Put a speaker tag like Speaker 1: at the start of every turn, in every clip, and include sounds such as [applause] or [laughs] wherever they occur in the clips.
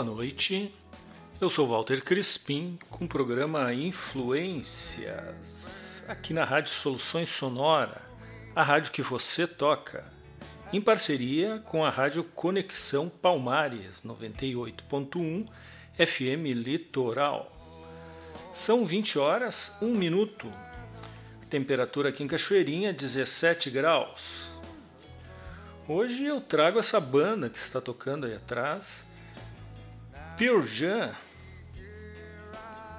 Speaker 1: Boa noite. Eu sou Walter Crispim com o programa Influências, aqui na Rádio Soluções Sonora, a rádio que você toca, em parceria com a Rádio Conexão Palmares 98.1 FM Litoral. São 20 horas, 1 minuto. Temperatura aqui em Cachoeirinha 17 graus. Hoje eu trago essa banda que está tocando aí atrás, Pearl Jam.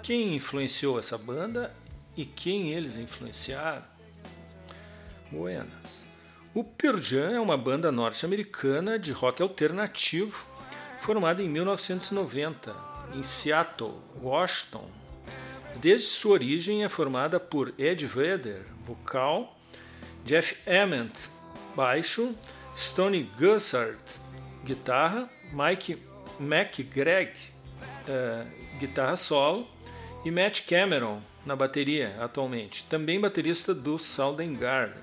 Speaker 1: Quem influenciou essa banda e quem eles influenciaram? Buenas. O Pearl Jam é uma banda norte-americana de rock alternativo formada em 1990 em Seattle, Washington. Desde sua origem é formada por Ed Vedder, vocal, Jeff Ament, baixo, Stone Gossard, guitarra, Mike McGregor, uh, guitarra solo, e Matt Cameron na bateria atualmente, também baterista do Soundgarden.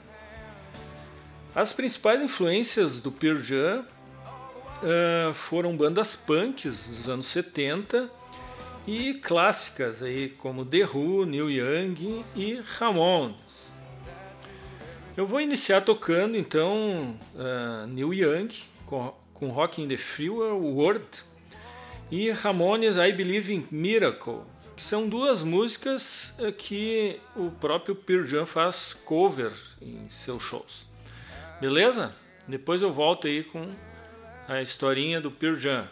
Speaker 1: As principais influências do Pearl Jam uh, foram bandas punks dos anos 70 e clássicas aí como The Who, Neil Young e Ramones. Eu vou iniciar tocando então uh, Neil Young com, com Rock in the Free World e Ramones I Believe in Miracle, que são duas músicas uh, que o próprio Pearl Jam faz cover em seus shows. Beleza? Depois eu volto aí com a historinha do Pearl Jam.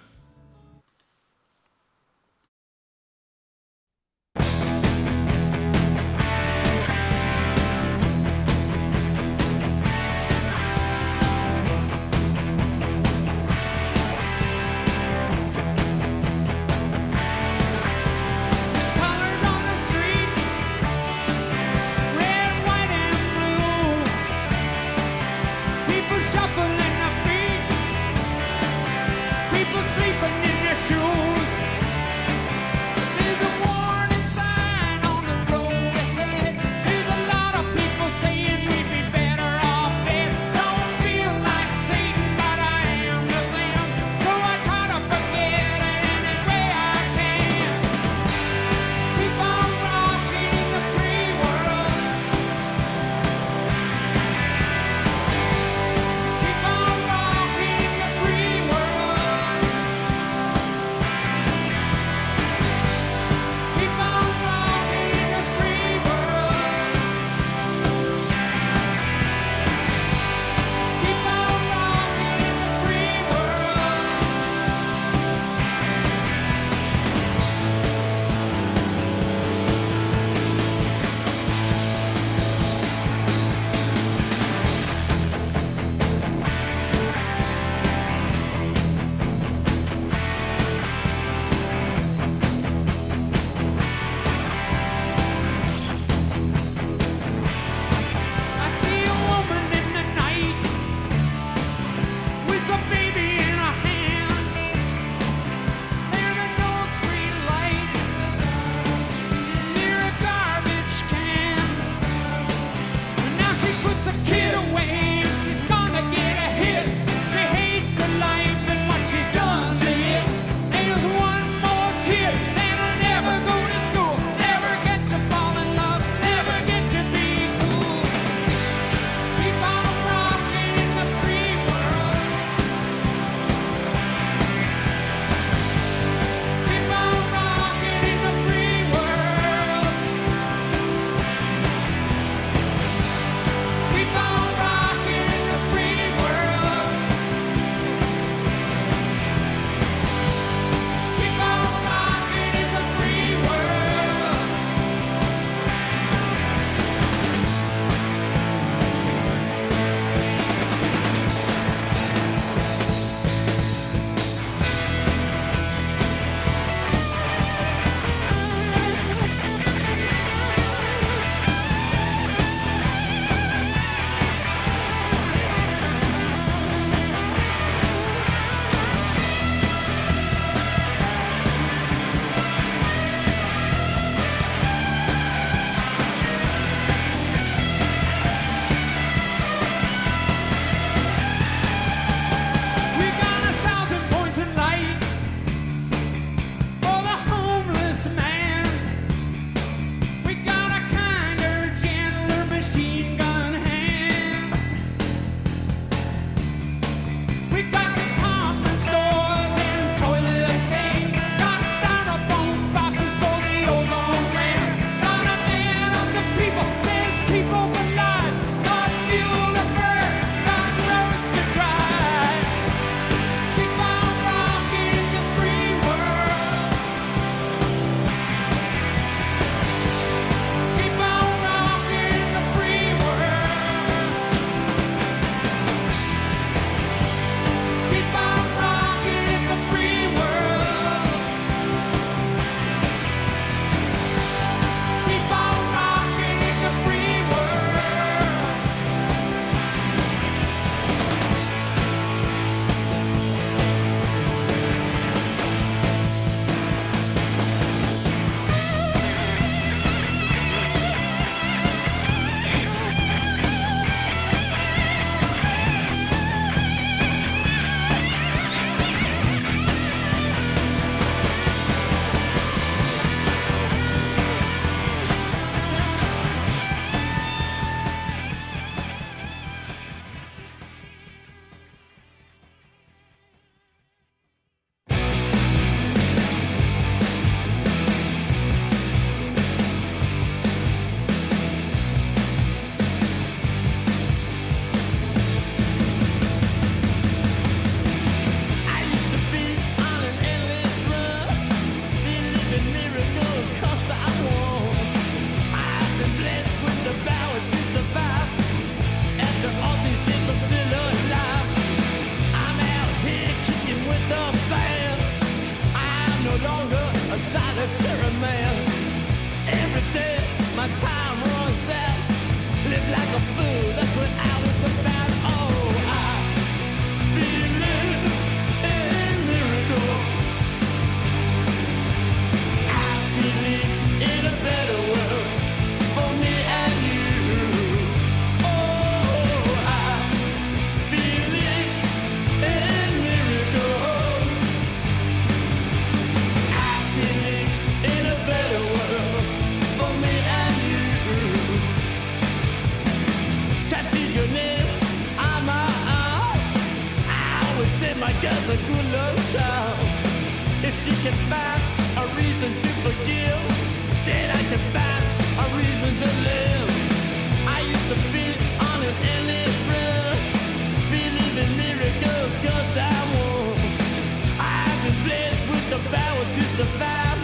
Speaker 2: is a good love town. If
Speaker 3: she can find a reason to forgive, then I can find a reason to live. I used to be on an endless run, believe in miracles cause I won. I've been blessed with the power to survive.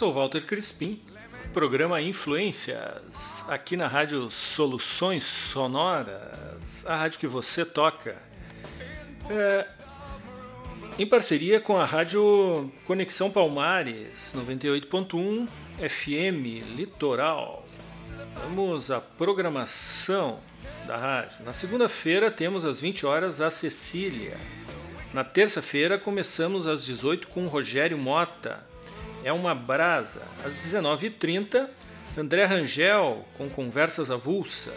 Speaker 1: Sou Walter Crispim, programa Influências, aqui na Rádio Soluções Sonoras, a rádio que você toca. É, em parceria com a Rádio Conexão Palmares, 98.1 FM Litoral. Vamos à programação da rádio. Na segunda-feira temos às 20 horas a Cecília. Na terça-feira começamos às 18 com Rogério Mota é uma brasa. Às 19h30, André Rangel com conversas avulsas.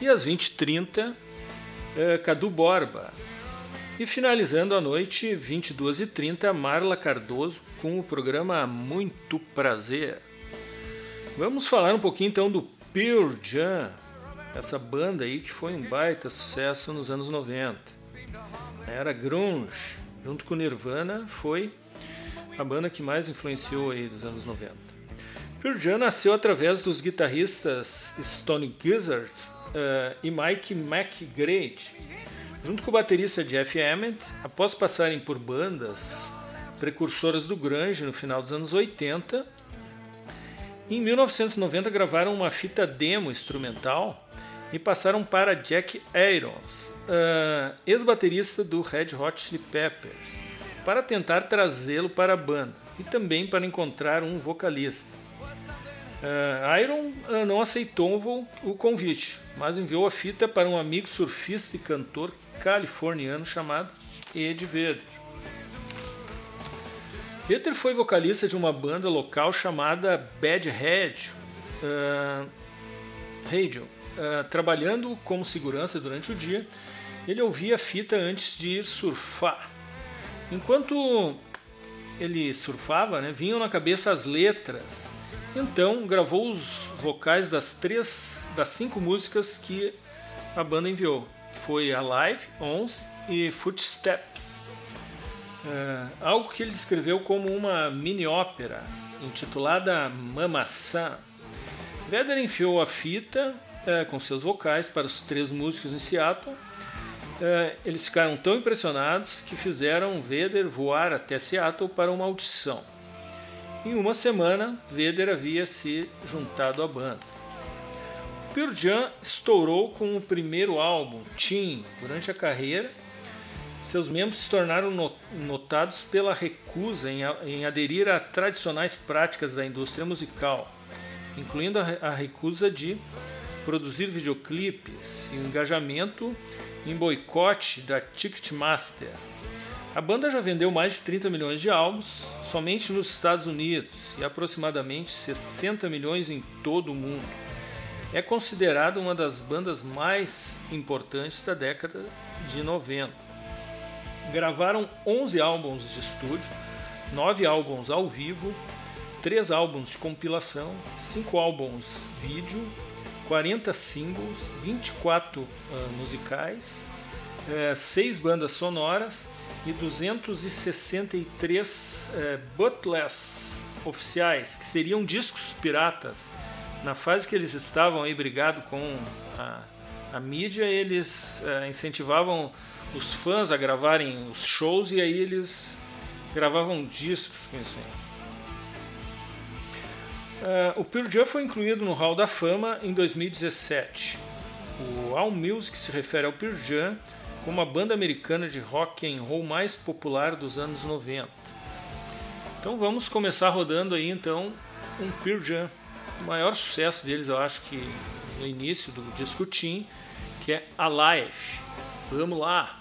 Speaker 1: E às 20h30, é, Cadu Borba. E finalizando a noite, 22h30, Marla Cardoso com o programa Muito Prazer. Vamos falar um pouquinho então do Pearl Jam, essa banda aí que foi um baita sucesso nos anos 90. Era grunge, junto com Nirvana, foi a banda que mais influenciou aí dos anos 90. Pearl Jam nasceu através dos guitarristas Stone Gizzards uh, e Mike McGrady, junto com o baterista Jeff Ament, após passarem por bandas precursoras do grunge no final dos anos 80. Em 1990 gravaram uma fita demo instrumental e passaram para Jack Irons, uh, ex-baterista do Red Hot Chili Peppers para tentar trazê-lo para a banda e também para encontrar um vocalista. Uh, Iron uh, não aceitou o convite, mas enviou a fita para um amigo surfista e cantor californiano chamado Ed Vedder. Peter foi vocalista de uma banda local chamada Bad Head uh, Radio. Uh, trabalhando como segurança durante o dia, ele ouvia a fita antes de ir surfar. Enquanto ele surfava, né, vinham na cabeça as letras. Então gravou os vocais das três, das cinco músicas que a banda enviou. Foi Alive, Ons e Footsteps. É, algo que ele descreveu como uma mini-ópera intitulada Mamaçã. Vedder enfiou a fita é, com seus vocais para os três músicos em Seattle. É, eles ficaram tão impressionados que fizeram Vedder voar até Seattle para uma audição. Em uma semana, Vedder havia se juntado à banda. Pearl Jam estourou com o primeiro álbum, Teen, durante a carreira seus membros se tornaram notados pela recusa em aderir a tradicionais práticas da indústria musical, incluindo a recusa de produzir videoclipes e engajamento em boicote da Ticketmaster. A banda já vendeu mais de 30 milhões de álbuns somente nos Estados Unidos e aproximadamente 60 milhões em todo o mundo. É considerada uma das bandas mais importantes da década de 90 gravaram 11 álbuns de estúdio, 9 álbuns ao vivo, 3 álbuns de compilação, 5 álbuns vídeo, 40 singles, 24 uh, musicais, uh, 6 bandas sonoras e 263 uh, butless oficiais, que seriam discos piratas. Na fase que eles estavam aí brigado com a, a mídia, eles uh, incentivavam os fãs a gravarem os shows e aí eles gravavam discos com isso aí. Uh, o Pearl Jam foi incluído no Hall da Fama em 2017. O All Music se refere ao Pearl Jam como a banda americana de rock and roll mais popular dos anos 90. Então vamos começar rodando aí então um Pearl Jam. O maior sucesso deles eu acho que no início do disco Team, que é Alive. Vamos lá!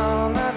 Speaker 2: down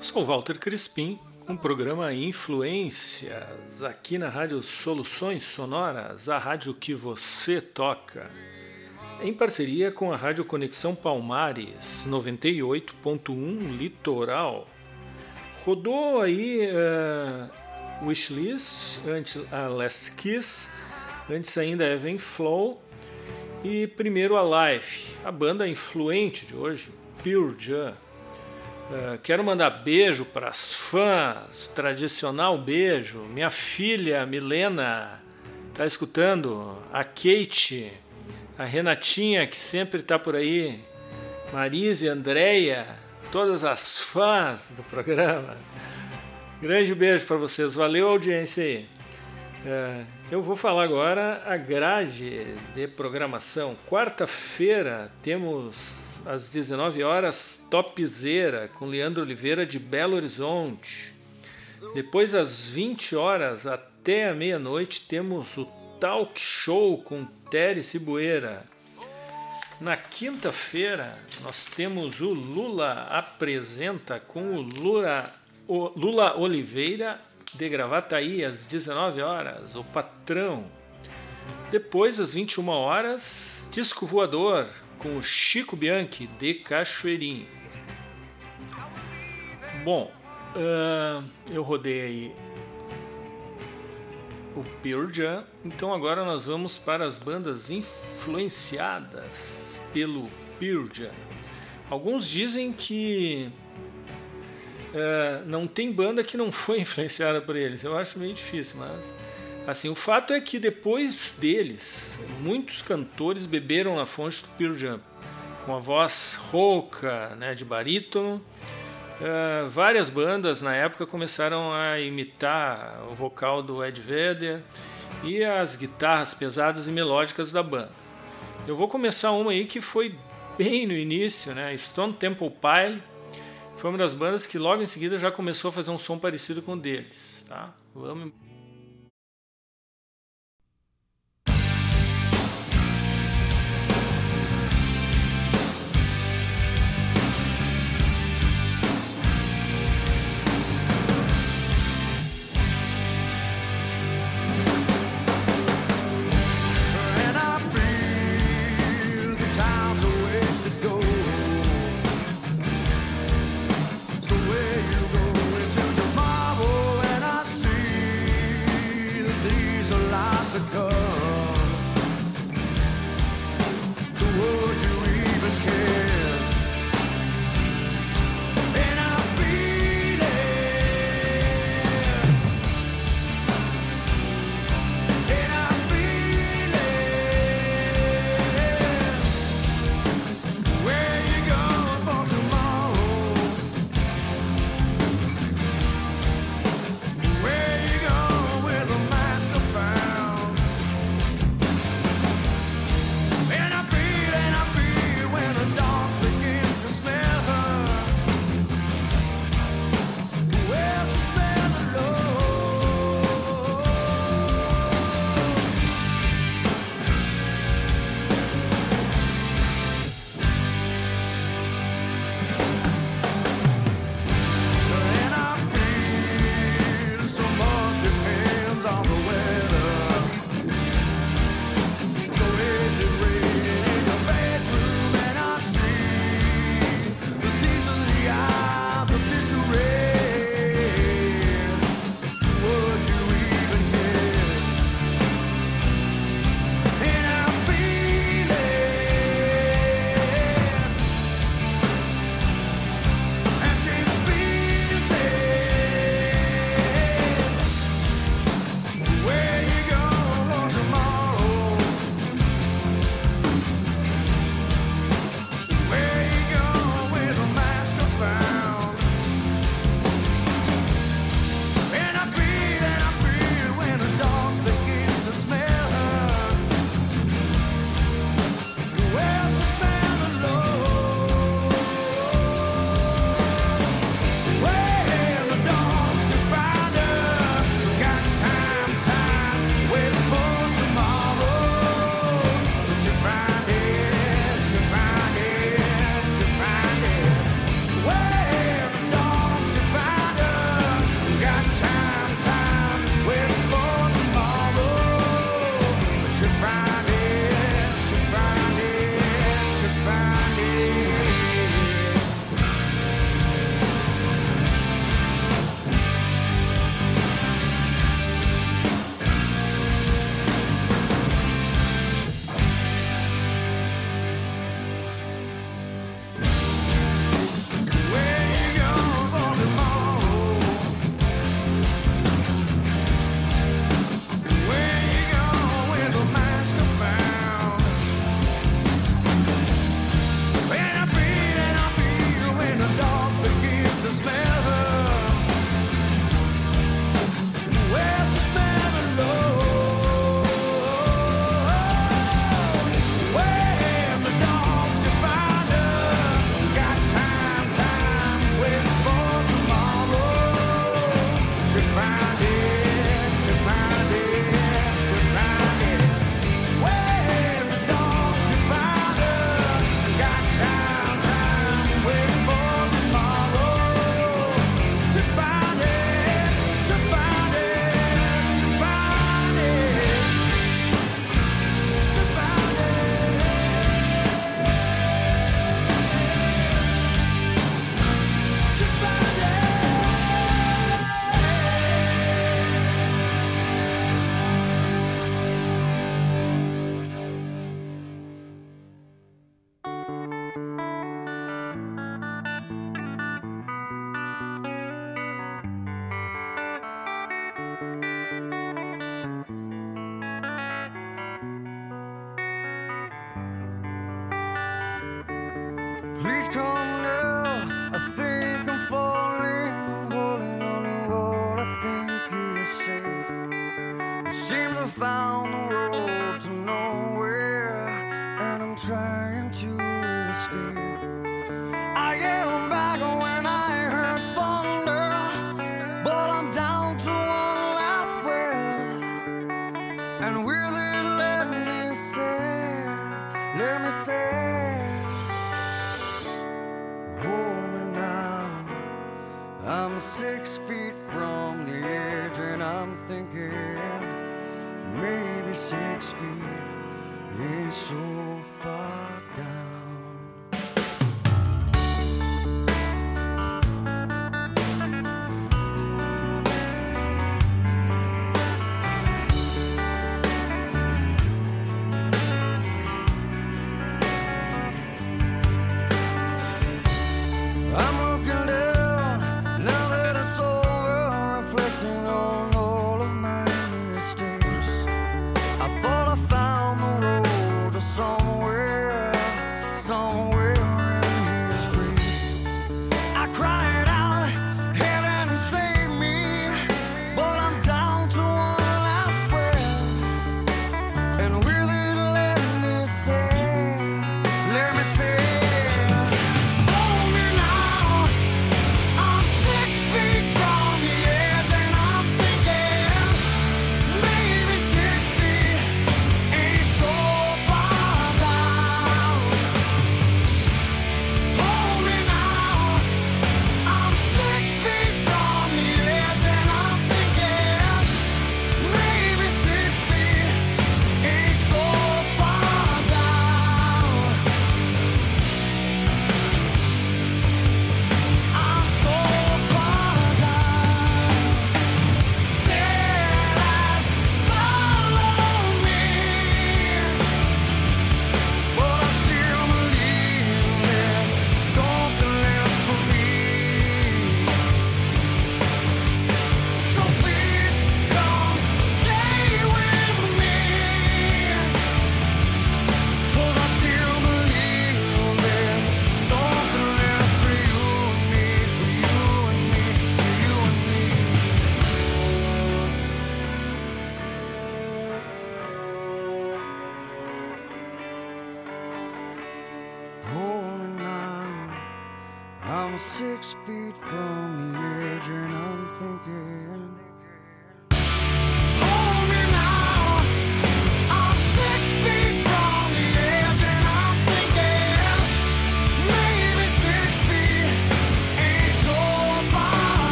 Speaker 1: Sou Walter Crispim o programa Influências aqui na Rádio Soluções Sonoras, a rádio que você toca, em parceria com a Rádio Conexão Palmares 98.1 Litoral. Rodou aí uh, Wishlist, antes a Last Kiss, antes ainda Even Flow e primeiro a Life, a banda influente de hoje, Pure Jam. Uh, quero mandar beijo para as fãs, tradicional beijo. Minha filha Milena está escutando, a Kate, a Renatinha que sempre está por aí, Marise, Andréia, todas as fãs do programa. Grande beijo para vocês, valeu a audiência aí. Uh, eu vou falar agora a grade de programação. Quarta-feira temos às 19 horas, Topzera, com Leandro Oliveira de Belo Horizonte. Depois, às 20 horas até a meia-noite, temos o Talk Show com Teres Cibueira. Na quinta-feira, nós temos o Lula Apresenta com o Lula, o Lula Oliveira de Gravataí, às 19 horas, o patrão. Depois, às 21 horas, Disco Voador com o Chico Bianchi de Cachoeirinho. Bom, uh, eu rodei aí o Pearl Jam, então agora nós vamos para as bandas influenciadas pelo Pearl Jam. Alguns dizem que uh, não tem banda que não foi [laughs] influenciada por eles. Eu acho meio difícil, mas Assim, o fato é que depois deles, muitos cantores beberam na fonte do Pearl Jam, com a voz rouca, né, de barítono. Uh, várias bandas na época começaram a imitar o vocal do Ed Vedder e as guitarras pesadas e melódicas da banda. Eu vou começar uma aí que foi bem no início, né? Stone Temple Pilots foi uma das bandas que logo em seguida já começou a fazer um som parecido com o deles, tá? Vamos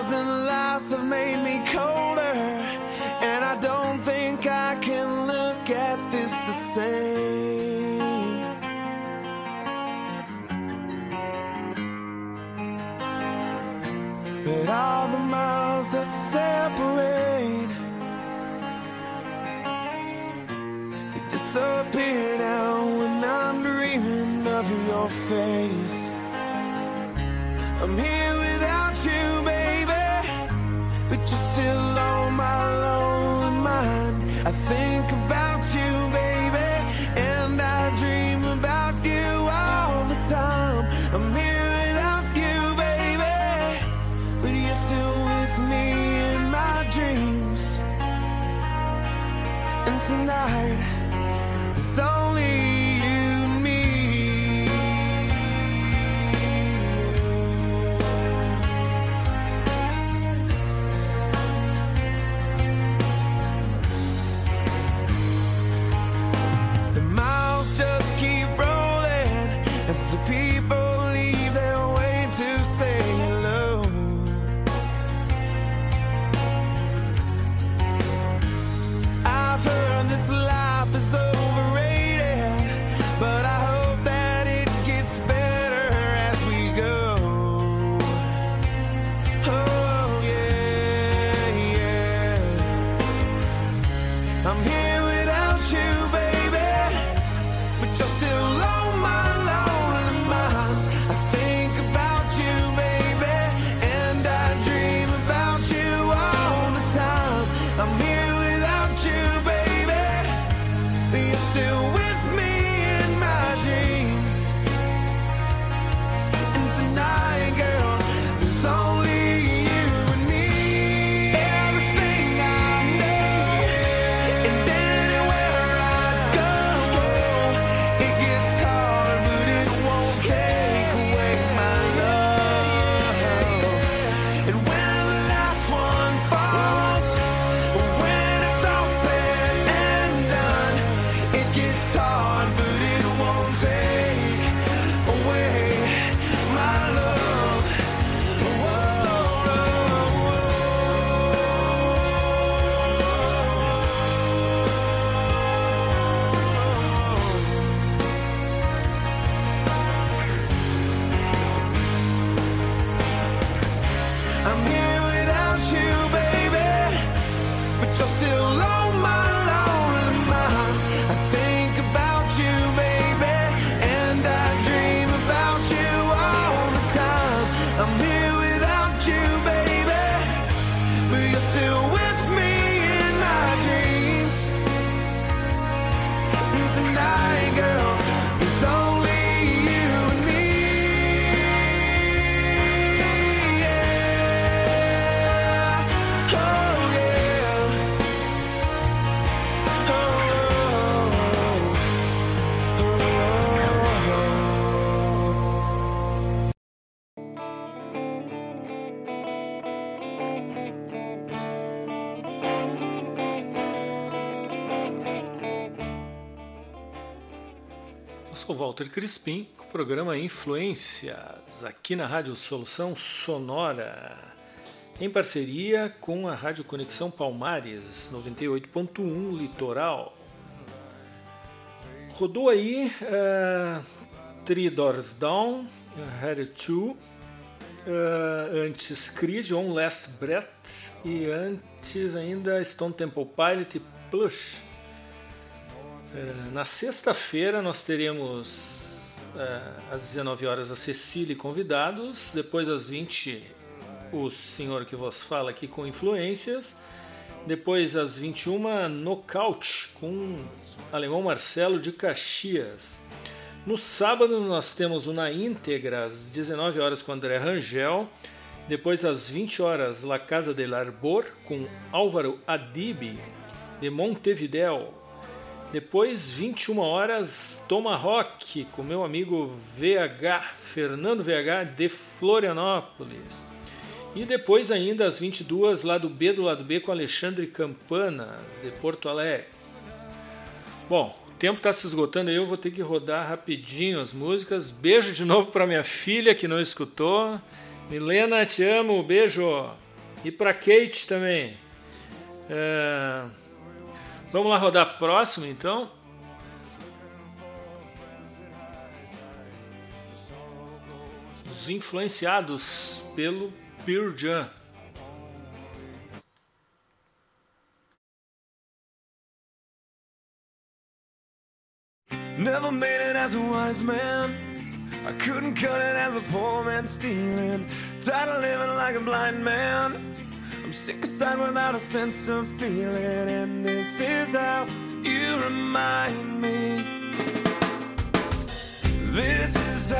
Speaker 2: thousand lies have made me colder, and I don't think I can look at this the same. But all the miles that separate they disappear now when I'm dreaming of your face.
Speaker 1: Walter Crispim, com o programa Influências, aqui na Rádio Solução Sonora, em parceria com a Rádio Conexão Palmares 98.1 Litoral. Rodou aí uh, Three Doors Down, Harry 2, uh, antes Creed, On Last Breath e antes ainda Stone Temple Pilot e Plush. É, na sexta-feira nós teremos é, às 19 horas a Cecília e convidados, depois às 20 o senhor que vos fala aqui com influências, depois às 21 Nocaute com o alemão Marcelo de Caxias. No sábado nós temos o Na íntegra às 19 horas com André Rangel, depois às 20 horas La Casa del Arbor com Álvaro Adib de Montevideo. Depois, 21 horas, Tomahawk, com meu amigo VH, Fernando VH, de Florianópolis. E depois ainda às 22, lado B do lado B, com Alexandre Campana, de Porto Alegre. Bom, o tempo está se esgotando aí, eu vou ter que rodar rapidinho as músicas. Beijo de novo para minha filha que não escutou. Milena, te amo, beijo. E para Kate também. É... Vamos lá rodar próximo então. Os influenciados pelo Pearl Jam.
Speaker 3: Never made it as a wise man. I couldn't cut it as a poor man stealing. Tired of living like a blind man. I'm sick aside without a sense of feeling, and this is how you remind me. This is how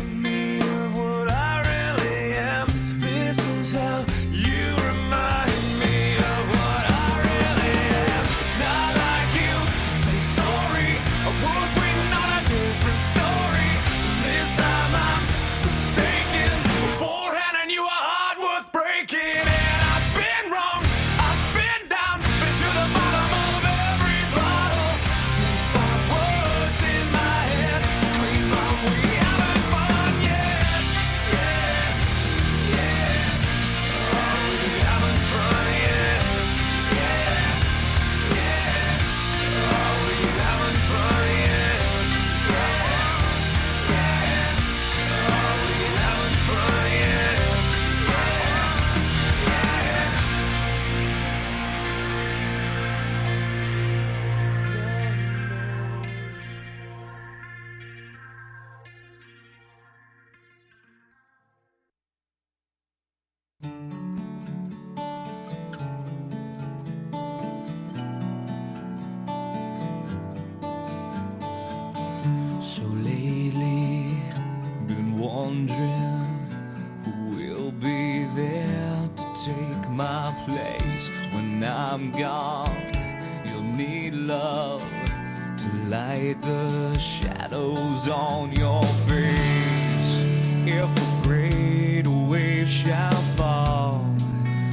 Speaker 3: to light the shadows on your face. If a great wave shall fall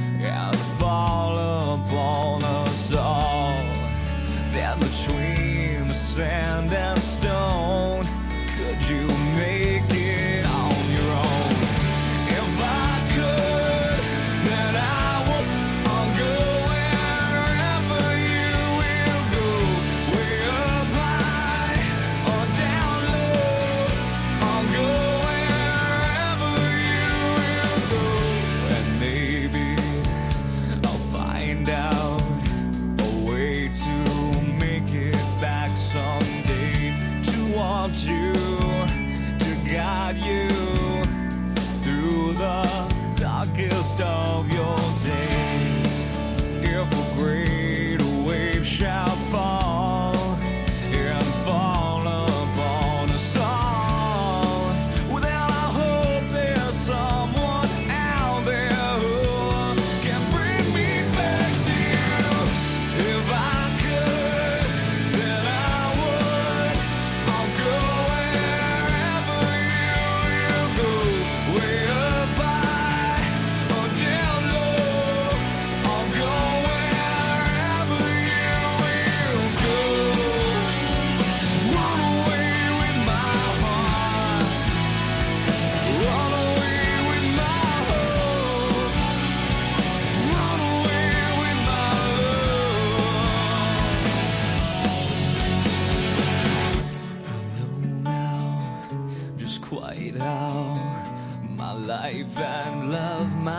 Speaker 3: and fall upon us all, then between the sand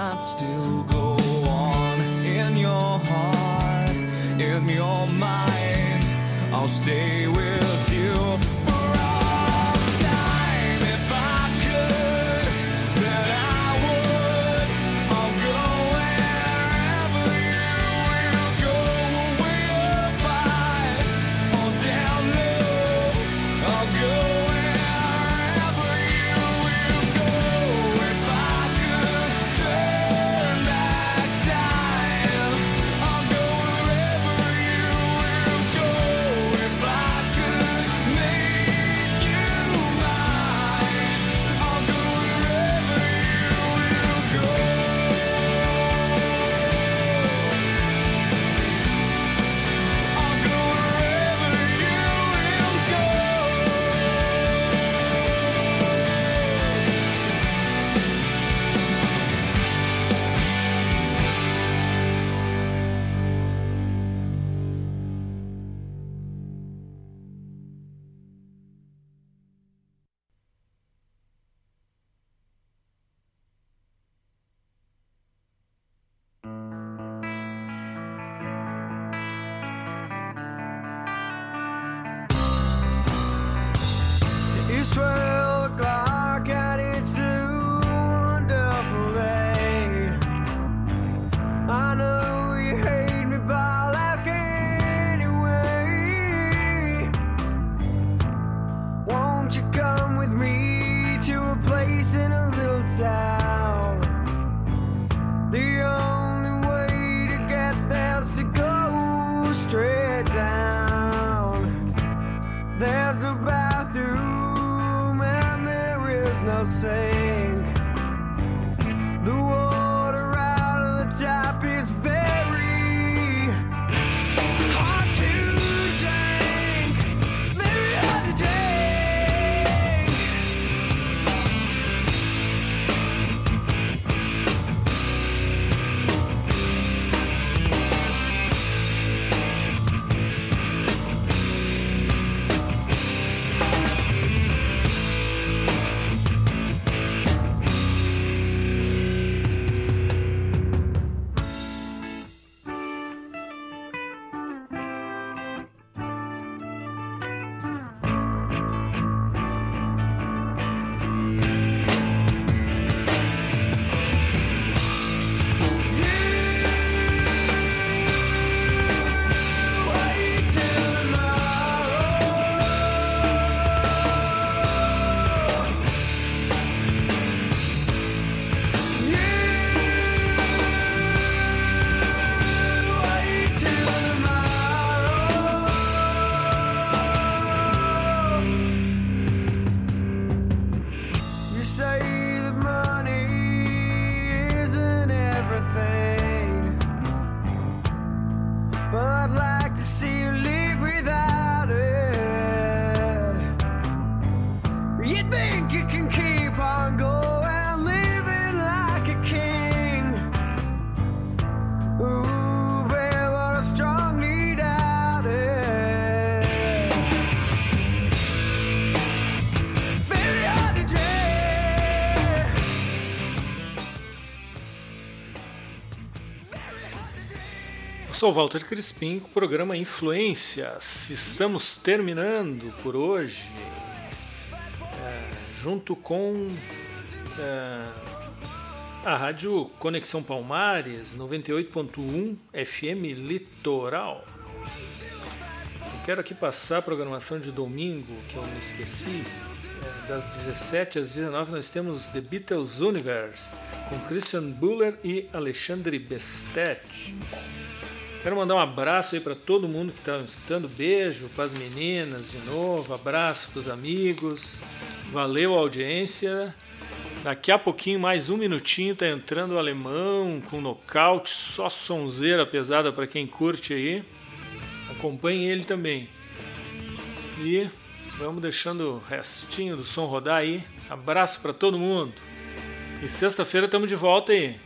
Speaker 3: might still go on in your heart, in your mind. I'll stay with bathroom and there is no saying
Speaker 1: sou Walter Crispim programa Influências. Estamos terminando por hoje, é, junto com é, a Rádio Conexão Palmares 98.1 FM Litoral. Eu quero aqui passar a programação de domingo, que eu me esqueci. É, das 17 às 19 nós temos The Beatles Universe com Christian Buller e Alexandre Bestet. Quero mandar um abraço aí para todo mundo que está escutando. Beijo para as meninas de novo, abraço para os amigos. Valeu a audiência. Daqui a pouquinho, mais um minutinho, tá entrando o alemão com nocaute, só sonzeira pesada para quem curte aí. Acompanhe ele também. E vamos deixando o restinho do som rodar aí. Abraço para todo mundo. E sexta-feira estamos de volta aí.